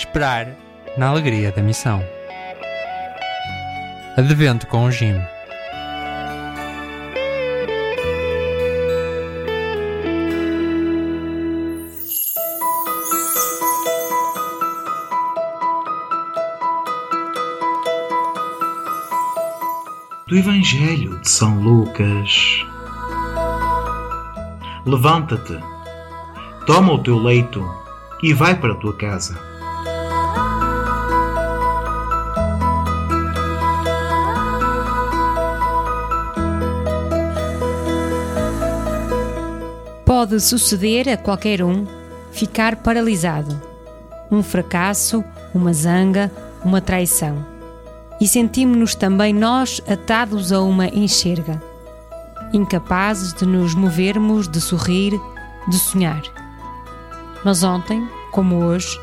Esperar na alegria da missão. Advento com o Jim. do Evangelho de São Lucas. Levanta-te, toma o teu leito e vai para a tua casa. Pode suceder a qualquer um ficar paralisado. Um fracasso, uma zanga, uma traição e sentimos-nos também nós atados a uma enxerga, incapazes de nos movermos, de sorrir, de sonhar. Mas ontem, como hoje,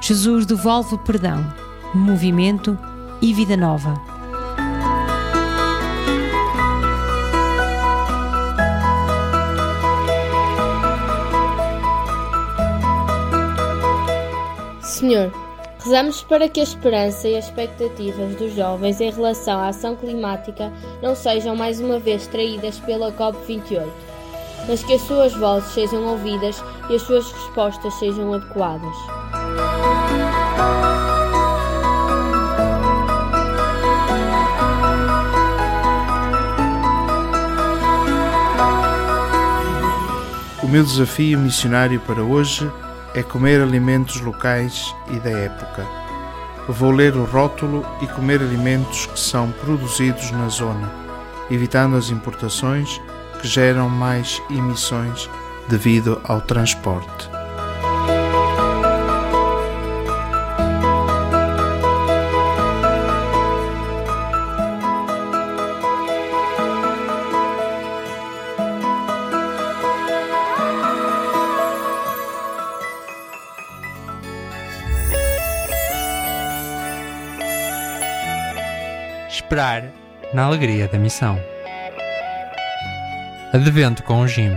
Jesus devolve perdão, movimento e vida nova. Senhor, Rezamos para que a esperança e as expectativas dos jovens em relação à ação climática não sejam mais uma vez traídas pela COP28, mas que as suas vozes sejam ouvidas e as suas respostas sejam adequadas. O meu desafio missionário para hoje é comer alimentos locais e da época. Vou ler o rótulo e comer alimentos que são produzidos na zona, evitando as importações que geram mais emissões devido ao transporte. Esperar na alegria da missão. Advento com o Jim.